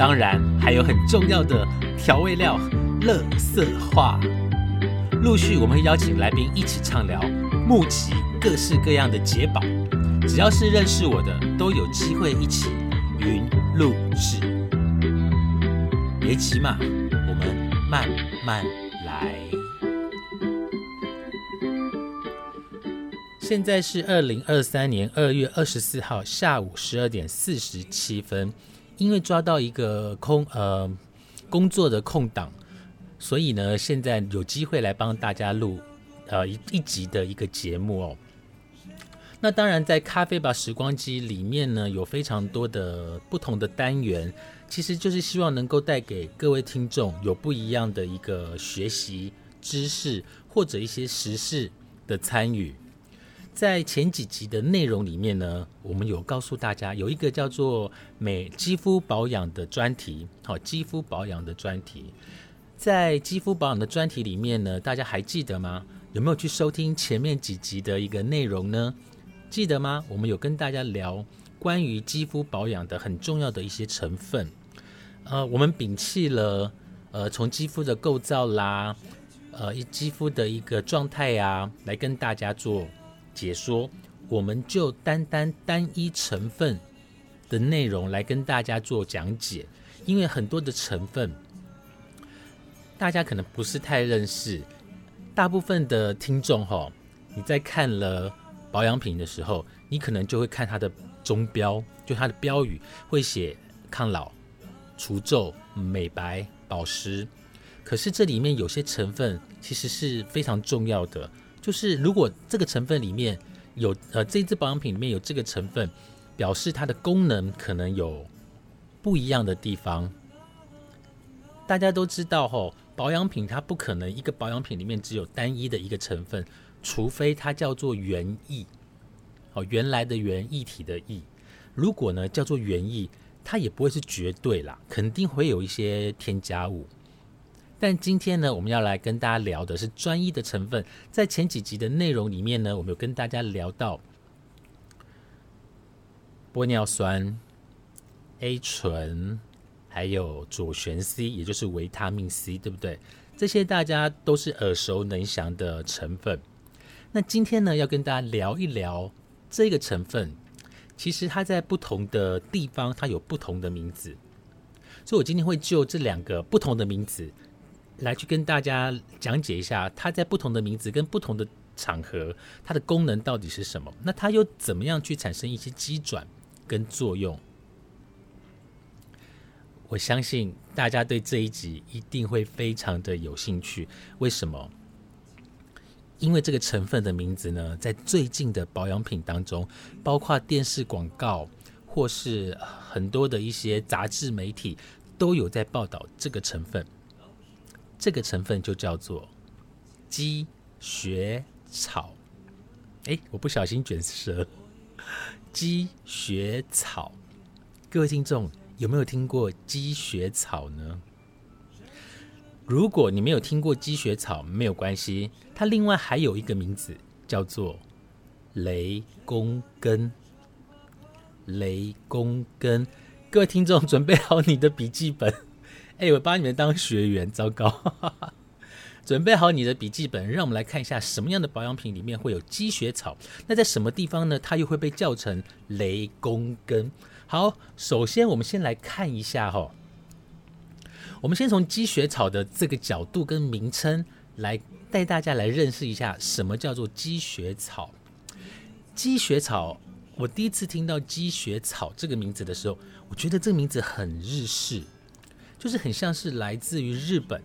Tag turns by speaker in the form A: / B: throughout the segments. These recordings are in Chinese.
A: 当然还有很重要的调味料——乐色话。陆续我们会邀请来宾一起畅聊，募集各式各样的解宝。只要是认识我的，都有机会一起云录制。别急嘛，我们慢慢来。现在是二零二三年二月二十四号下午十二点四十七分，因为抓到一个空呃工作的空档，所以呢，现在有机会来帮大家录呃一一集的一个节目哦。那当然，在咖啡吧时光机里面呢，有非常多的不同的单元，其实就是希望能够带给各位听众有不一样的一个学习知识或者一些时事的参与。在前几集的内容里面呢，我们有告诉大家有一个叫做美肌肤保养的专题，好，肌肤保养的专题。在肌肤保养的专题里面呢，大家还记得吗？有没有去收听前面几集的一个内容呢？记得吗？我们有跟大家聊关于肌肤保养的很重要的一些成分。呃，我们摒弃了呃从肌肤的构造啦，呃肌肤的一个状态呀，来跟大家做。解说，我们就单单单一成分的内容来跟大家做讲解，因为很多的成分大家可能不是太认识。大部分的听众哈，你在看了保养品的时候，你可能就会看它的中标，就它的标语会写抗老、除皱、美白、保湿。可是这里面有些成分其实是非常重要的。就是如果这个成分里面有呃这支保养品里面有这个成分，表示它的功能可能有不一样的地方。大家都知道吼，保养品它不可能一个保养品里面只有单一的一个成分，除非它叫做原液，哦原来的原液体的液。如果呢叫做原液，它也不会是绝对啦，肯定会有一些添加物。但今天呢，我们要来跟大家聊的是专一的成分。在前几集的内容里面呢，我们有跟大家聊到玻尿酸、A 醇，还有左旋 C，也就是维他命 C，对不对？这些大家都是耳熟能详的成分。那今天呢，要跟大家聊一聊这个成分，其实它在不同的地方，它有不同的名字。所以我今天会就这两个不同的名字。来去跟大家讲解一下，它在不同的名字跟不同的场合，它的功能到底是什么？那它又怎么样去产生一些机转跟作用？我相信大家对这一集一定会非常的有兴趣。为什么？因为这个成分的名字呢，在最近的保养品当中，包括电视广告或是很多的一些杂志媒体，都有在报道这个成分。这个成分就叫做积雪草。哎，我不小心卷舌。积雪草，各位听众有没有听过积雪草呢？如果你没有听过积雪草，没有关系，它另外还有一个名字叫做雷公根。雷公根，各位听众准备好你的笔记本。哎，我把你们当学员，糟糕！准备好你的笔记本，让我们来看一下什么样的保养品里面会有积雪草。那在什么地方呢？它又会被叫成雷公根。好，首先我们先来看一下哈。我们先从积雪草的这个角度跟名称来带大家来认识一下什么叫做积雪草。积雪草，我第一次听到积雪草这个名字的时候，我觉得这个名字很日式。就是很像是来自于日本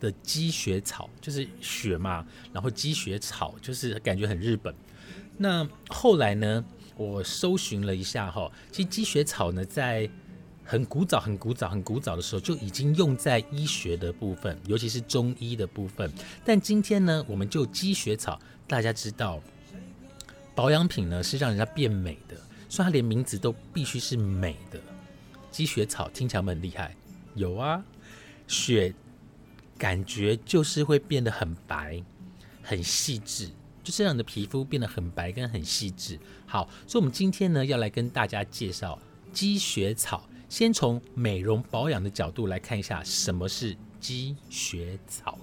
A: 的积雪草，就是雪嘛，然后积雪草就是感觉很日本。那后来呢，我搜寻了一下哈，其实积雪草呢，在很古早、很古早、很古早的时候就已经用在医学的部分，尤其是中医的部分。但今天呢，我们就积雪草，大家知道，保养品呢是让人家变美的，所以它连名字都必须是美的。积雪草听起来很厉害，有啊，雪感觉就是会变得很白、很细致。就是让你的皮肤变得很白跟很细致。好，所以我们今天呢要来跟大家介绍积雪草。先从美容保养的角度来看一下什么是积雪草。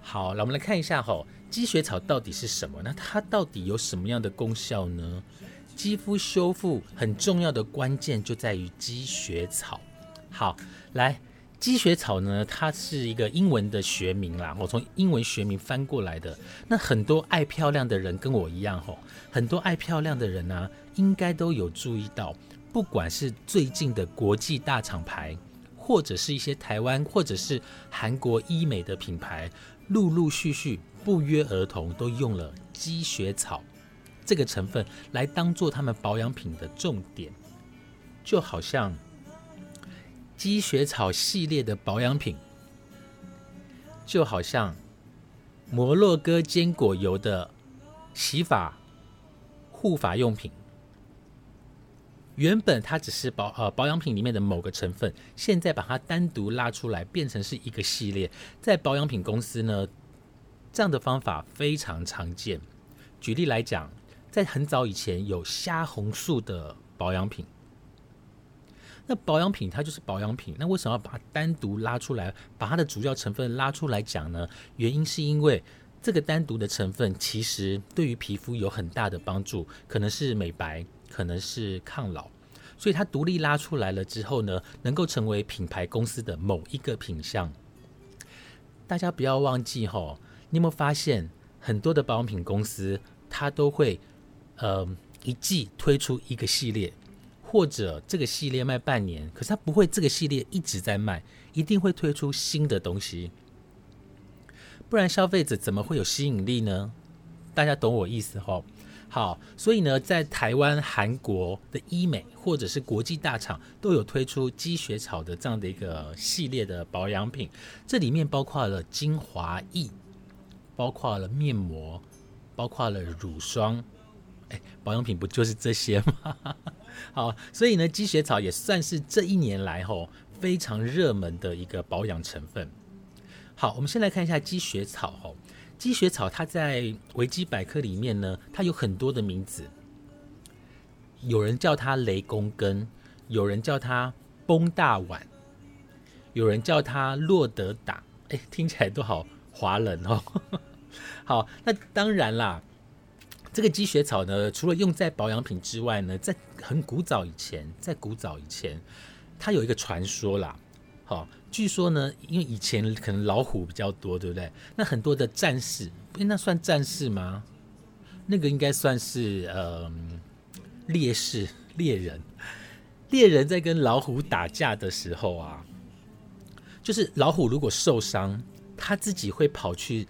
A: 好，来我们来看一下哈，积雪草到底是什么？那它到底有什么样的功效呢？肌肤修复很重要的关键就在于积雪草。好，来。积雪草呢，它是一个英文的学名啦，我从英文学名翻过来的。那很多爱漂亮的人跟我一样吼，很多爱漂亮的人呢，应该都有注意到，不管是最近的国际大厂牌，或者是一些台湾或者是韩国医美的品牌，陆陆续续不约而同都用了积雪草这个成分来当做他们保养品的重点，就好像。积雪草系列的保养品，就好像摩洛哥坚果油的洗发护发用品，原本它只是保呃保养品里面的某个成分，现在把它单独拉出来变成是一个系列，在保养品公司呢，这样的方法非常常见。举例来讲，在很早以前有虾红素的保养品。那保养品它就是保养品，那为什么要把它单独拉出来，把它的主要成分拉出来讲呢？原因是因为这个单独的成分其实对于皮肤有很大的帮助，可能是美白，可能是抗老，所以它独立拉出来了之后呢，能够成为品牌公司的某一个品项。大家不要忘记哈，你有没有发现很多的保养品公司它都会呃一季推出一个系列？或者这个系列卖半年，可是它不会这个系列一直在卖，一定会推出新的东西，不然消费者怎么会有吸引力呢？大家懂我意思哈？好，所以呢，在台湾、韩国的医美或者是国际大厂都有推出积雪草的这样的一个系列的保养品，这里面包括了精华液，包括了面膜，包括了乳霜，哎，保养品不就是这些吗？好，所以呢，积雪草也算是这一年来吼非常热门的一个保养成分。好，我们先来看一下积雪草吼，积雪草它在维基百科里面呢，它有很多的名字，有人叫它雷公根，有人叫它崩大碗，有人叫它洛德达，哎，听起来都好华人哦。好，那当然啦。这个积雪草呢，除了用在保养品之外呢，在很古早以前，在古早以前，它有一个传说啦。好，据说呢，因为以前可能老虎比较多，对不对？那很多的战士，那算战士吗？那个应该算是呃烈士、猎人。猎人在跟老虎打架的时候啊，就是老虎如果受伤，他自己会跑去。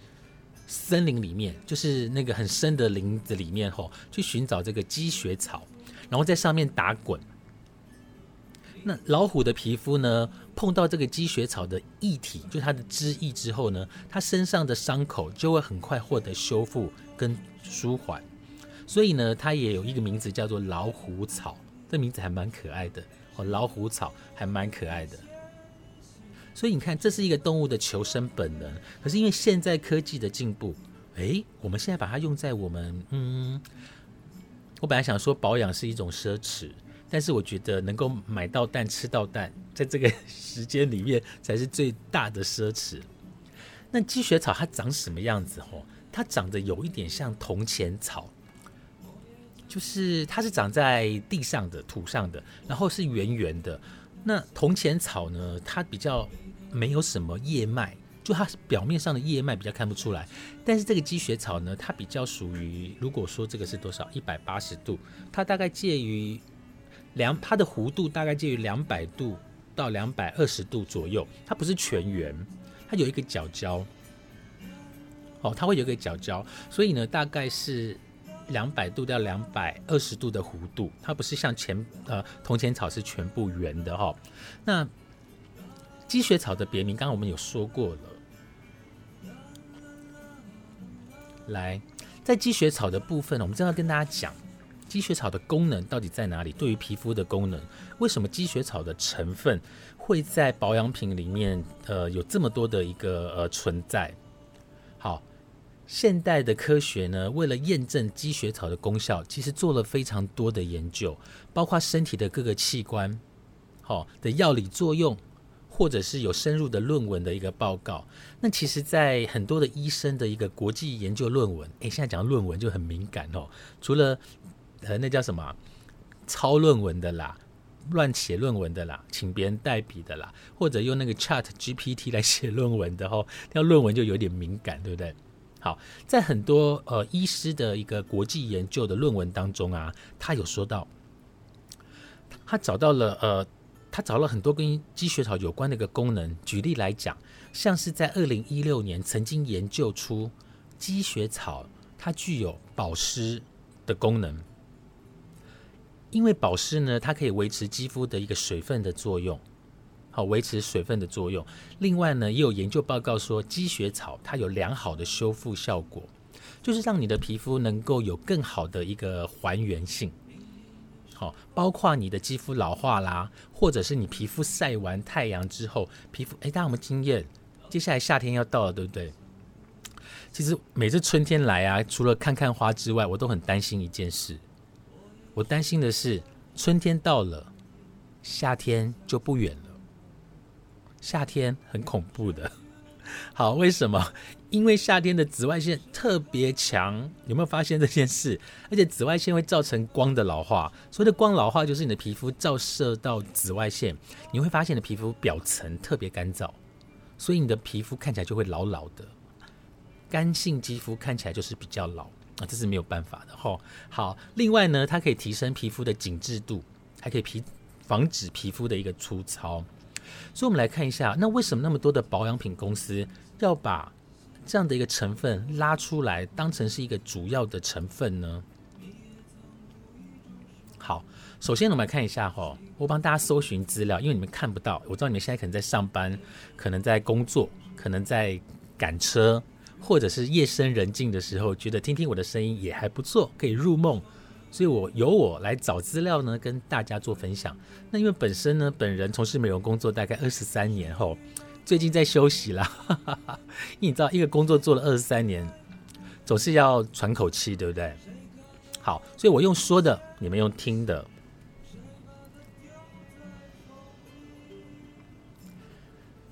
A: 森林里面，就是那个很深的林子里面吼，去寻找这个积雪草，然后在上面打滚。那老虎的皮肤呢，碰到这个积雪草的液体，就它的汁液之后呢，它身上的伤口就会很快获得修复跟舒缓。所以呢，它也有一个名字叫做老虎草，这名字还蛮可爱的哦。老虎草还蛮可爱的。所以你看，这是一个动物的求生本能。可是因为现在科技的进步，诶，我们现在把它用在我们，嗯，我本来想说保养是一种奢侈，但是我觉得能够买到蛋吃到蛋，在这个时间里面才是最大的奢侈。那积雪草它长什么样子？吼，它长得有一点像铜钱草，就是它是长在地上的土上的，然后是圆圆的。那铜钱草呢？它比较。没有什么叶脉，就它表面上的叶脉比较看不出来。但是这个积雪草呢，它比较属于，如果说这个是多少，一百八十度，它大概介于两，它的弧度大概介于两百度到两百二十度左右。它不是全圆，它有一个角角。哦，它会有一个角角，所以呢，大概是两百度到两百二十度的弧度，它不是像前呃铜钱草是全部圆的哈。那积雪草的别名，刚刚我们有说过了。来，在积雪草的部分，我们正要跟大家讲积雪草的功能到底在哪里？对于皮肤的功能，为什么积雪草的成分会在保养品里面呃有这么多的一个呃存在？好，现代的科学呢，为了验证积雪草的功效，其实做了非常多的研究，包括身体的各个器官，好，的药理作用，或者是有深入的论文的一个报告。那其实，在很多的医生的一个国际研究论文，诶，现在讲论文就很敏感哦。除了呃，那叫什么抄论文的啦，乱写论文的啦，请别人代笔的啦，或者用那个 Chat GPT 来写论文的哦，那论文就有点敏感，对不对？好，在很多呃医师的一个国际研究的论文当中啊，他有说到，他找到了呃，他找了很多跟积雪草有关的一个功能。举例来讲，像是在二零一六年曾经研究出积雪草，它具有保湿的功能。因为保湿呢，它可以维持肌肤的一个水分的作用，好维持水分的作用。另外呢，也有研究报告说，积雪草它有良好的修复效果，就是让你的皮肤能够有更好的一个还原性。好，包括你的肌肤老化啦，或者是你皮肤晒完太阳之后，皮肤哎，大家有没有经验？接下来夏天要到了，对不对？其实每次春天来啊，除了看看花之外，我都很担心一件事。我担心的是，春天到了，夏天就不远了。夏天很恐怖的。好，为什么？因为夏天的紫外线特别强。有没有发现这件事？而且紫外线会造成光的老化。所谓的光老化，就是你的皮肤照射到紫外线，你会发现你的皮肤表层特别干燥，所以你的皮肤看起来就会老老的。干性肌肤看起来就是比较老。啊，这是没有办法的吼。好，另外呢，它可以提升皮肤的紧致度，还可以皮防止皮肤的一个粗糙。所以，我们来看一下，那为什么那么多的保养品公司要把这样的一个成分拉出来，当成是一个主要的成分呢？好，首先我们来看一下哈，我帮大家搜寻资料，因为你们看不到，我知道你们现在可能在上班，可能在工作，可能在赶车。或者是夜深人静的时候，觉得听听我的声音也还不错，可以入梦，所以我由我来找资料呢，跟大家做分享。那因为本身呢，本人从事美容工作大概二十三年后，最近在休息啦。你知道，一个工作做了二十三年，总是要喘口气，对不对？好，所以我用说的，你们用听的。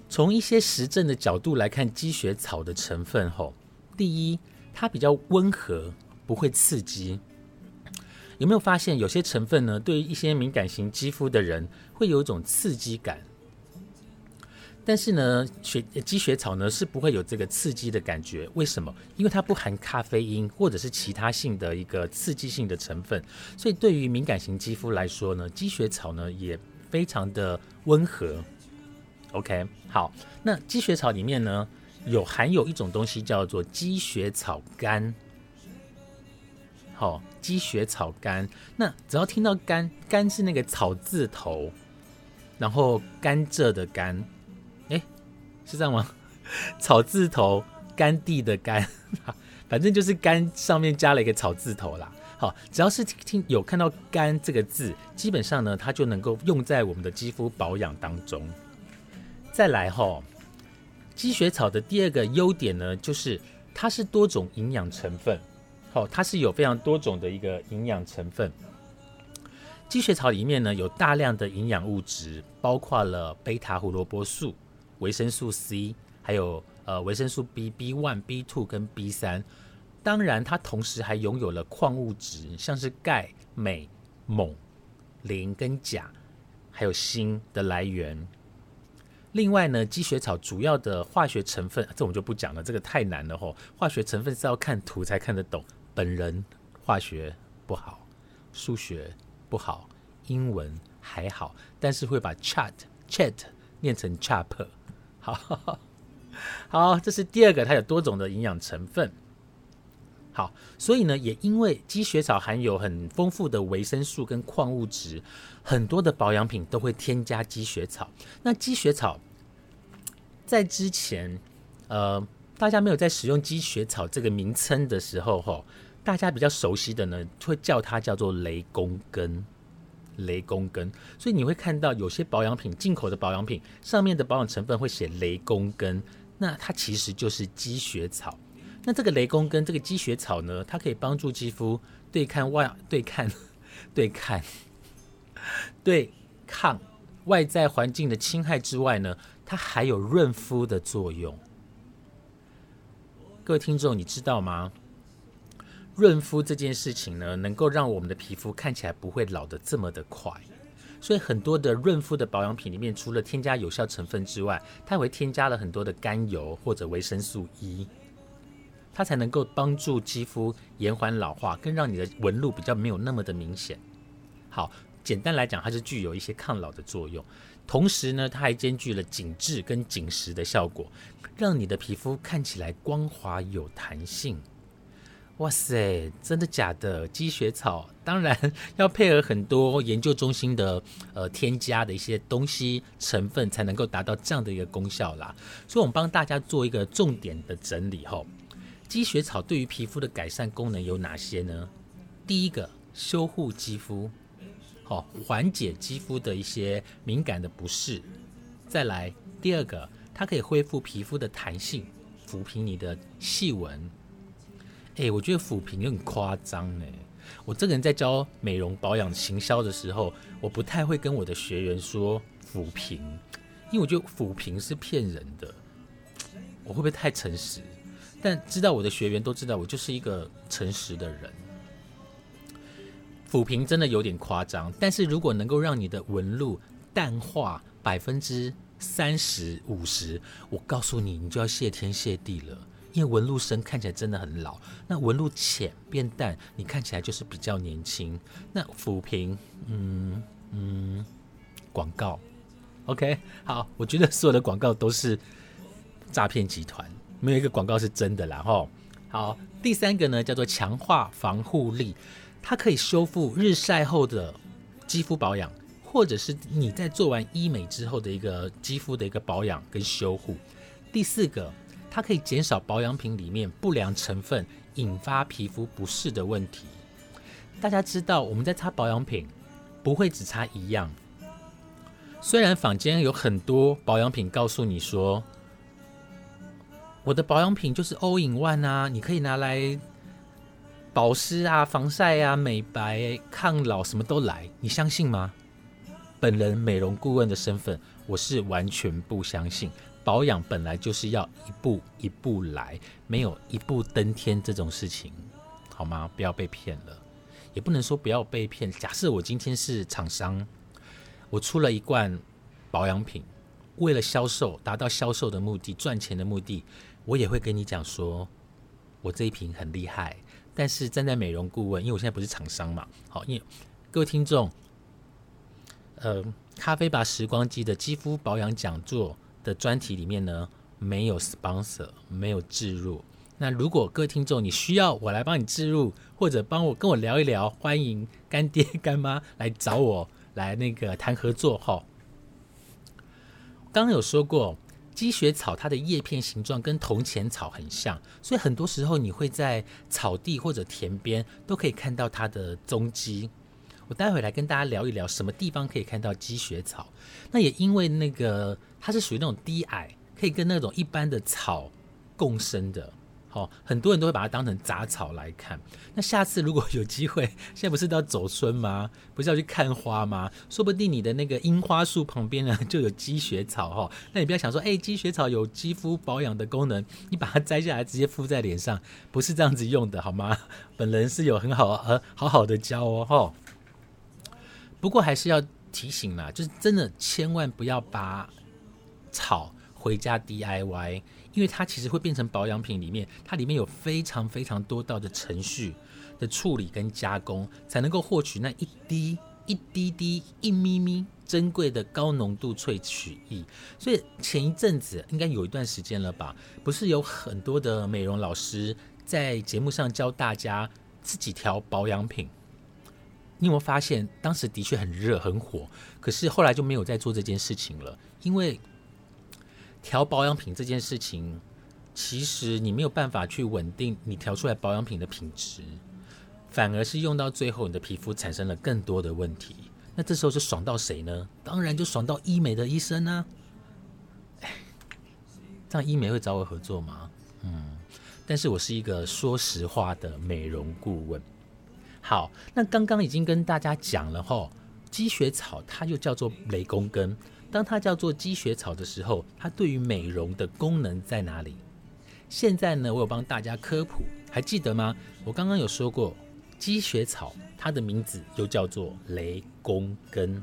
A: 从一些实证的角度来看，积雪草的成分，吼，第一，它比较温和，不会刺激。有没有发现有些成分呢？对于一些敏感型肌肤的人，会有一种刺激感。但是呢，雪积雪草呢是不会有这个刺激的感觉。为什么？因为它不含咖啡因或者是其他性的一个刺激性的成分，所以对于敏感型肌肤来说呢，积雪草呢也非常的温和。OK，好，那积雪草里面呢，有含有一种东西叫做积雪草苷。好，积雪草干，那只要听到干”，干是那个草字头，然后甘蔗的甘，哎，是这样吗？草字头，甘地的甘，反正就是甘上面加了一个草字头啦。好，只要是听有看到苷这个字，基本上呢，它就能够用在我们的肌肤保养当中。再来哈，积雪草的第二个优点呢，就是它是多种营养成分。好，它是有非常多种的一个营养成分。积雪草里面呢，有大量的营养物质，包括了贝塔胡萝卜素、维生素 C，还有呃维生素 B、B one、B two 跟 B 三。当然，它同时还拥有了矿物质，像是钙、镁、锰、磷跟钾，还有锌的来源。另外呢，积雪草主要的化学成分，这我们就不讲了，这个太难了吼。化学成分是要看图才看得懂。本人化学不好，数学不好，英文还好，但是会把 chat chat 念成 chap。好，好，这是第二个，它有多种的营养成分。好，所以呢，也因为积雪草含有很丰富的维生素跟矿物质，很多的保养品都会添加积雪草。那积雪草在之前，呃，大家没有在使用积雪草这个名称的时候，哈，大家比较熟悉的呢，会叫它叫做雷公根。雷公根，所以你会看到有些保养品，进口的保养品上面的保养成分会写雷公根，那它其实就是积雪草。那这个雷公根，这个积雪草呢，它可以帮助肌肤对抗外、对抗、对抗、对抗外在环境的侵害之外呢，它还有润肤的作用。各位听众，你知道吗？润肤这件事情呢，能够让我们的皮肤看起来不会老得这么的快，所以很多的润肤的保养品里面，除了添加有效成分之外，它会添加了很多的甘油或者维生素 E，它才能够帮助肌肤延缓老化，更让你的纹路比较没有那么的明显。好，简单来讲，它是具有一些抗老的作用，同时呢，它还兼具了紧致跟紧实的效果，让你的皮肤看起来光滑有弹性。哇塞，真的假的？积雪草当然要配合很多研究中心的呃添加的一些东西成分，才能够达到这样的一个功效啦。所以，我们帮大家做一个重点的整理吼，积雪草对于皮肤的改善功能有哪些呢？第一个，修护肌肤，好，缓解肌肤的一些敏感的不适。再来，第二个，它可以恢复皮肤的弹性，抚平你的细纹。哎，我觉得抚平很夸张哎！我这个人在教美容保养行销的时候，我不太会跟我的学员说抚平，因为我觉得抚平是骗人的。我会不会太诚实？但知道我的学员都知道，我就是一个诚实的人。抚平真的有点夸张，但是如果能够让你的纹路淡化百分之三十五十，我告诉你，你就要谢天谢地了。因为纹路深看起来真的很老，那纹路浅变淡，你看起来就是比较年轻。那抚平，嗯嗯，广告，OK，好，我觉得所有的广告都是诈骗集团，没有一个广告是真的啦。吼，好，第三个呢叫做强化防护力，它可以修复日晒后的肌肤保养，或者是你在做完医美之后的一个肌肤的一个保养跟修护。第四个。它可以减少保养品里面不良成分引发皮肤不适的问题。大家知道，我们在擦保养品不会只擦一样。虽然坊间有很多保养品告诉你说，我的保养品就是 All in One 啊，你可以拿来保湿啊、防晒啊、美白、抗老，什么都来。你相信吗？本人美容顾问的身份，我是完全不相信。保养本来就是要一步一步来，没有一步登天这种事情，好吗？不要被骗了，也不能说不要被骗。假设我今天是厂商，我出了一罐保养品，为了销售，达到销售的目的、赚钱的目的，我也会跟你讲说，我这一瓶很厉害。但是站在美容顾问，因为我现在不是厂商嘛，好，因为各位听众，呃，咖啡吧时光机的肌肤保养讲座。的专题里面呢，没有 sponsor，没有置入。那如果各位听众你需要我来帮你置入，或者帮我跟我聊一聊，欢迎干爹干妈来找我来那个谈合作哈。刚刚有说过，积雪草它的叶片形状跟铜钱草很像，所以很多时候你会在草地或者田边都可以看到它的踪迹。我待会来跟大家聊一聊什么地方可以看到积雪草。那也因为那个它是属于那种低矮，可以跟那种一般的草共生的，好，很多人都会把它当成杂草来看。那下次如果有机会，现在不是都要走春吗？不是要去看花吗？说不定你的那个樱花树旁边呢 就有积雪草哈。那你不要想说，哎，积雪草有肌肤保养的功能，你把它摘下来直接敷在脸上，不是这样子用的好吗？本人是有很好呃好好的教哦哈。不过还是要。提醒啦，就是真的千万不要把草回家 DIY，因为它其实会变成保养品里面，它里面有非常非常多道的程序的处理跟加工，才能够获取那一滴一滴滴一咪咪珍贵的高浓度萃取液。所以前一阵子应该有一段时间了吧，不是有很多的美容老师在节目上教大家自己调保养品。你有没有发现，当时的确很热很火，可是后来就没有再做这件事情了？因为调保养品这件事情，其实你没有办法去稳定你调出来保养品的品质，反而是用到最后，你的皮肤产生了更多的问题。那这时候就爽到谁呢？当然就爽到医美的医生啊！这样医美会找我合作吗？嗯，但是我是一个说实话的美容顾问。好，那刚刚已经跟大家讲了吼，积雪草它就叫做雷公根。当它叫做积雪草的时候，它对于美容的功能在哪里？现在呢，我有帮大家科普，还记得吗？我刚刚有说过，积雪草它的名字又叫做雷公根。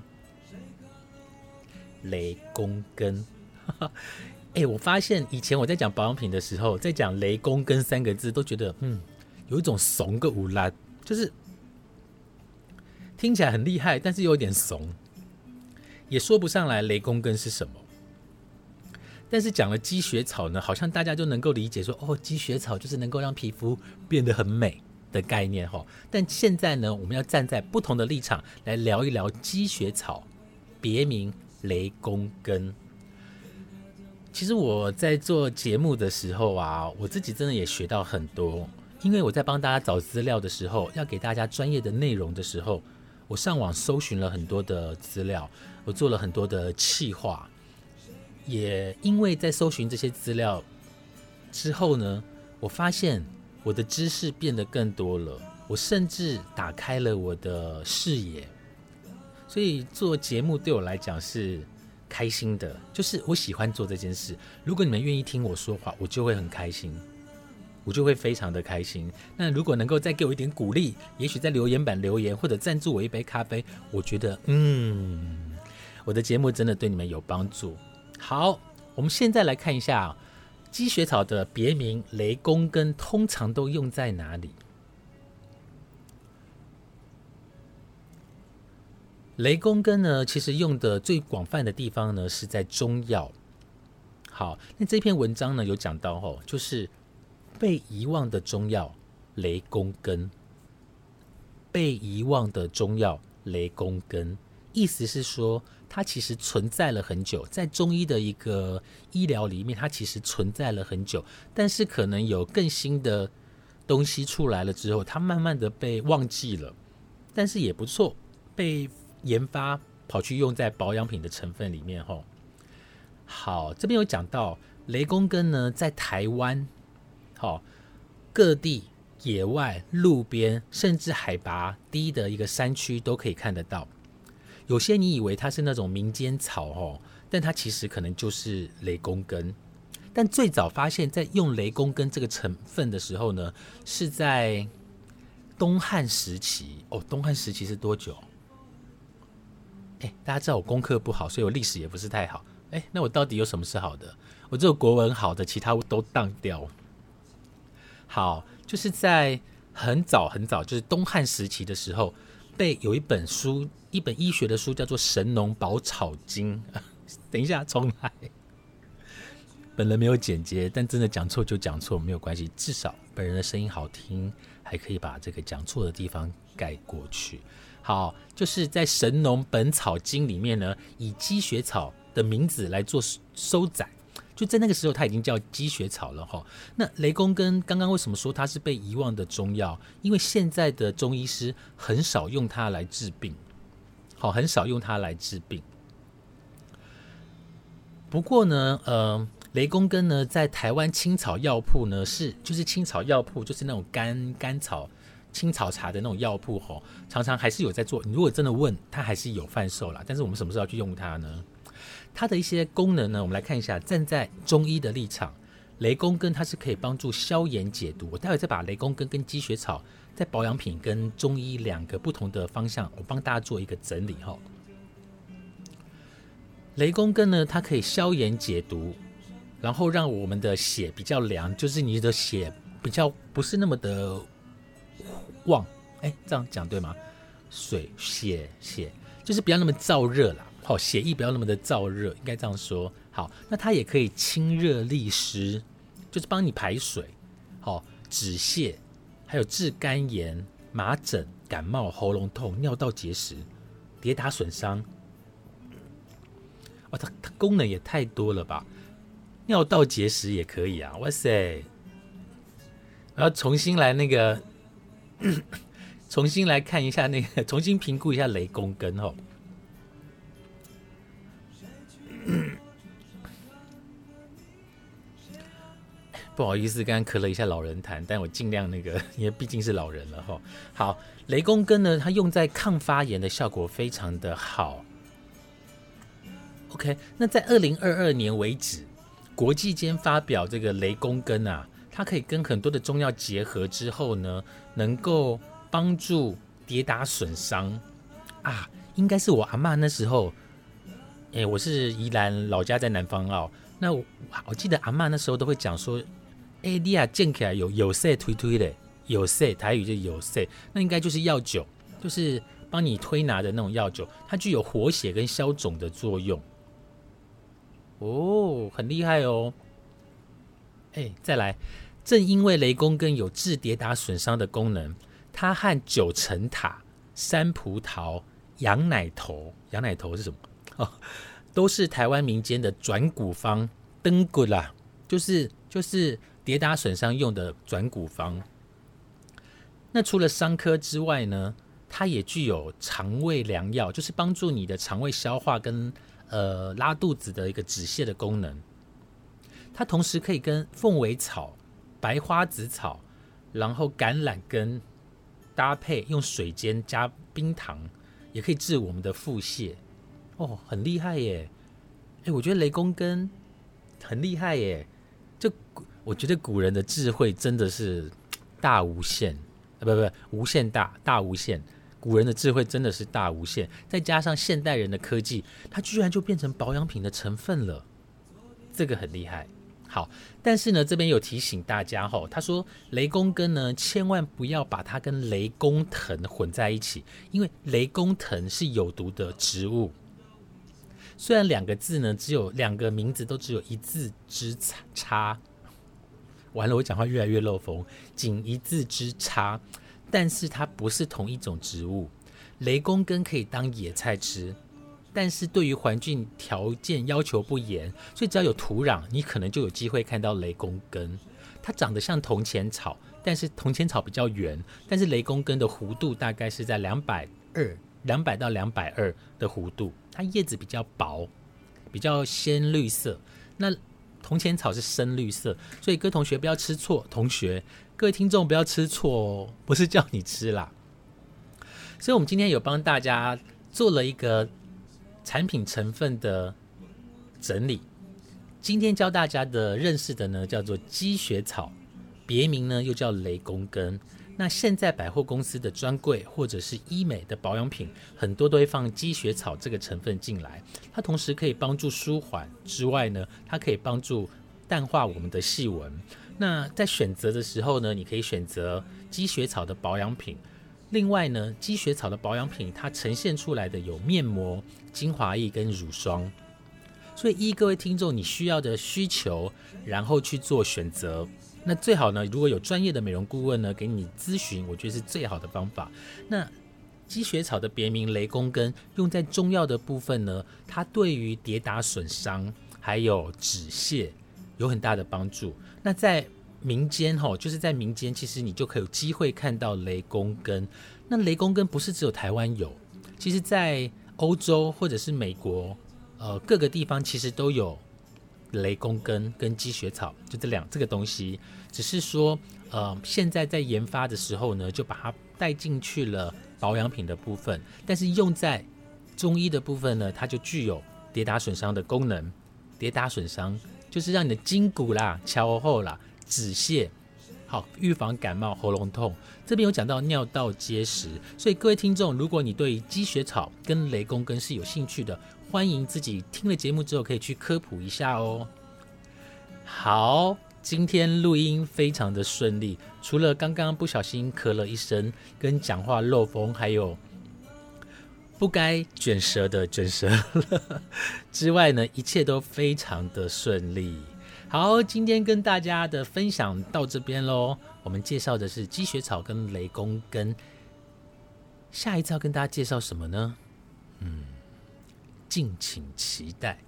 A: 雷公根，哎，我发现以前我在讲保养品的时候，在讲雷公根三个字，都觉得嗯，有一种怂个无赖，就是。听起来很厉害，但是又有点怂，也说不上来雷公根是什么。但是讲了积雪草呢，好像大家就能够理解说，哦，积雪草就是能够让皮肤变得很美的概念哈。但现在呢，我们要站在不同的立场来聊一聊积雪草，别名雷公根。其实我在做节目的时候啊，我自己真的也学到很多，因为我在帮大家找资料的时候，要给大家专业的内容的时候。我上网搜寻了很多的资料，我做了很多的企划，也因为在搜寻这些资料之后呢，我发现我的知识变得更多了，我甚至打开了我的视野，所以做节目对我来讲是开心的，就是我喜欢做这件事。如果你们愿意听我说话，我就会很开心。我就会非常的开心。那如果能够再给我一点鼓励，也许在留言板留言或者赞助我一杯咖啡，我觉得嗯，我的节目真的对你们有帮助。好，我们现在来看一下积雪草的别名雷公根通常都用在哪里？雷公根呢，其实用的最广泛的地方呢是在中药。好，那这篇文章呢有讲到哦，就是。被遗忘的中药雷公根，被遗忘的中药雷公根，意思是说它其实存在了很久，在中医的一个医疗里面，它其实存在了很久，但是可能有更新的东西出来了之后，它慢慢的被忘记了，但是也不错，被研发跑去用在保养品的成分里面吼。好，这边有讲到雷公根呢，在台湾。好，各地野外、路边，甚至海拔低的一个山区都可以看得到。有些你以为它是那种民间草哦，但它其实可能就是雷公根。但最早发现，在用雷公根这个成分的时候呢，是在东汉时期哦。东汉时期是多久？哎，大家知道我功课不好，所以我历史也不是太好。哎，那我到底有什么是好的？我只有国文好的，其他都当掉。好，就是在很早很早，就是东汉时期的时候，被有一本书，一本医学的书，叫做《神农宝草经》。等一下，重来。本人没有剪接，但真的讲错就讲错，没有关系。至少本人的声音好听，还可以把这个讲错的地方盖过去。好，就是在《神农本草经》里面呢，以积雪草的名字来做收载。就在那个时候，它已经叫积雪草了哈。那雷公跟刚刚为什么说它是被遗忘的中药？因为现在的中医师很少用它来治病，好，很少用它来治病。不过呢，呃，雷公根呢，在台湾青草药铺呢，是就是青草药铺，就是那种甘甘草青草茶的那种药铺吼，常常还是有在做。你如果真的问，它还是有贩售啦。但是我们什么时候要去用它呢？它的一些功能呢，我们来看一下。站在中医的立场，雷公根它是可以帮助消炎解毒。我待会再把雷公根跟积雪草在保养品跟中医两个不同的方向，我帮大家做一个整理哈。雷公根呢，它可以消炎解毒，然后让我们的血比较凉，就是你的血比较不是那么的旺。哎，这样讲对吗？水血血就是不要那么燥热了。好，血液不要那么的燥热，应该这样说。好，那它也可以清热利湿，就是帮你排水。好，止泻，还有治肝炎、麻疹、感冒、喉咙痛、尿道结石、跌打损伤。哇，它它功能也太多了吧！尿道结石也可以啊！哇塞！我要重新来那个，重新来看一下那个，重新评估一下雷公根哦。不好意思，刚刚咳了一下老人痰，但我尽量那个，因为毕竟是老人了哈。好，雷公根呢，它用在抗发炎的效果非常的好。OK，那在二零二二年为止，国际间发表这个雷公根啊，它可以跟很多的中药结合之后呢，能够帮助跌打损伤啊。应该是我阿妈那时候，哎，我是宜兰老家在南方澳，那我我记得阿妈那时候都会讲说。A D 啊，健起来有有色推推的，有色台语就有色，那应该就是药酒，就是帮你推拿的那种药酒，它具有活血跟消肿的作用。哦，很厉害哦。哎，再来，正因为雷公根有治跌打损伤的功能，它和九层塔、山葡萄、羊奶头，羊奶头是什么？哦，都是台湾民间的转骨方，登骨啦，就是就是。跌打损伤用的转骨方，那除了伤科之外呢，它也具有肠胃良药，就是帮助你的肠胃消化跟呃拉肚子的一个止泻的功能。它同时可以跟凤尾草、白花紫草，然后橄榄根搭配，用水煎加冰糖，也可以治我们的腹泻。哦，很厉害耶！哎，我觉得雷公根很厉害耶，就。我觉得古人的智慧真的是大无限，啊不不无限大大无限，古人的智慧真的是大无限，再加上现代人的科技，它居然就变成保养品的成分了，这个很厉害。好，但是呢，这边有提醒大家哈，他说雷公根呢，千万不要把它跟雷公藤混在一起，因为雷公藤是有毒的植物。虽然两个字呢，只有两个名字都只有一字之差。完了，我讲话越来越漏风，仅一字之差，但是它不是同一种植物。雷公根可以当野菜吃，但是对于环境条件要求不严，所以只要有土壤，你可能就有机会看到雷公根。它长得像铜钱草，但是铜钱草比较圆，但是雷公根的弧度大概是在两百二，两百到两百二的弧度。它叶子比较薄，比较鲜绿色。那铜钱草是深绿色，所以各位同学不要吃错。同学，各位听众不要吃错哦，不是叫你吃啦。所以，我们今天有帮大家做了一个产品成分的整理。今天教大家的认识的呢，叫做积雪草，别名呢又叫雷公根。那现在百货公司的专柜或者是医美的保养品，很多都会放积雪草这个成分进来。它同时可以帮助舒缓之外呢，它可以帮助淡化我们的细纹。那在选择的时候呢，你可以选择积雪草的保养品。另外呢，积雪草的保养品它呈现出来的有面膜、精华液跟乳霜。所以依各位听众你需要的需求，然后去做选择。那最好呢，如果有专业的美容顾问呢，给你咨询，我觉得是最好的方法。那积雪草的别名雷公根，用在中药的部分呢，它对于跌打损伤还有止泻有很大的帮助。那在民间吼，就是在民间，其实你就可以有机会看到雷公根。那雷公根不是只有台湾有，其实在欧洲或者是美国，呃，各个地方其实都有。雷公根跟积雪草就这两这个东西，只是说，呃，现在在研发的时候呢，就把它带进去了保养品的部分，但是用在中医的部分呢，它就具有跌打损伤的功能。跌打损伤就是让你的筋骨啦、敲后啦、止泻，好预防感冒、喉咙痛。这边有讲到尿道结石，所以各位听众，如果你对积雪草跟雷公根是有兴趣的。欢迎自己听了节目之后可以去科普一下哦。好今天录音非常的顺利除了刚刚不小心咳了一声跟讲话漏风还有不该卷舌的卷舌 之外呢一切都非常的顺利。好今天跟大家的分享到这边喽我们介绍的是积雪草跟雷公跟下一次要跟大家介绍什么呢？嗯。敬请期待，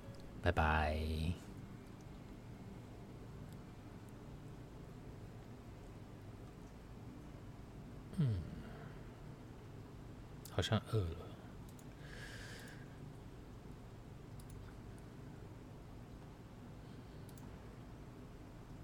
A: 拜拜。嗯。好像饿了。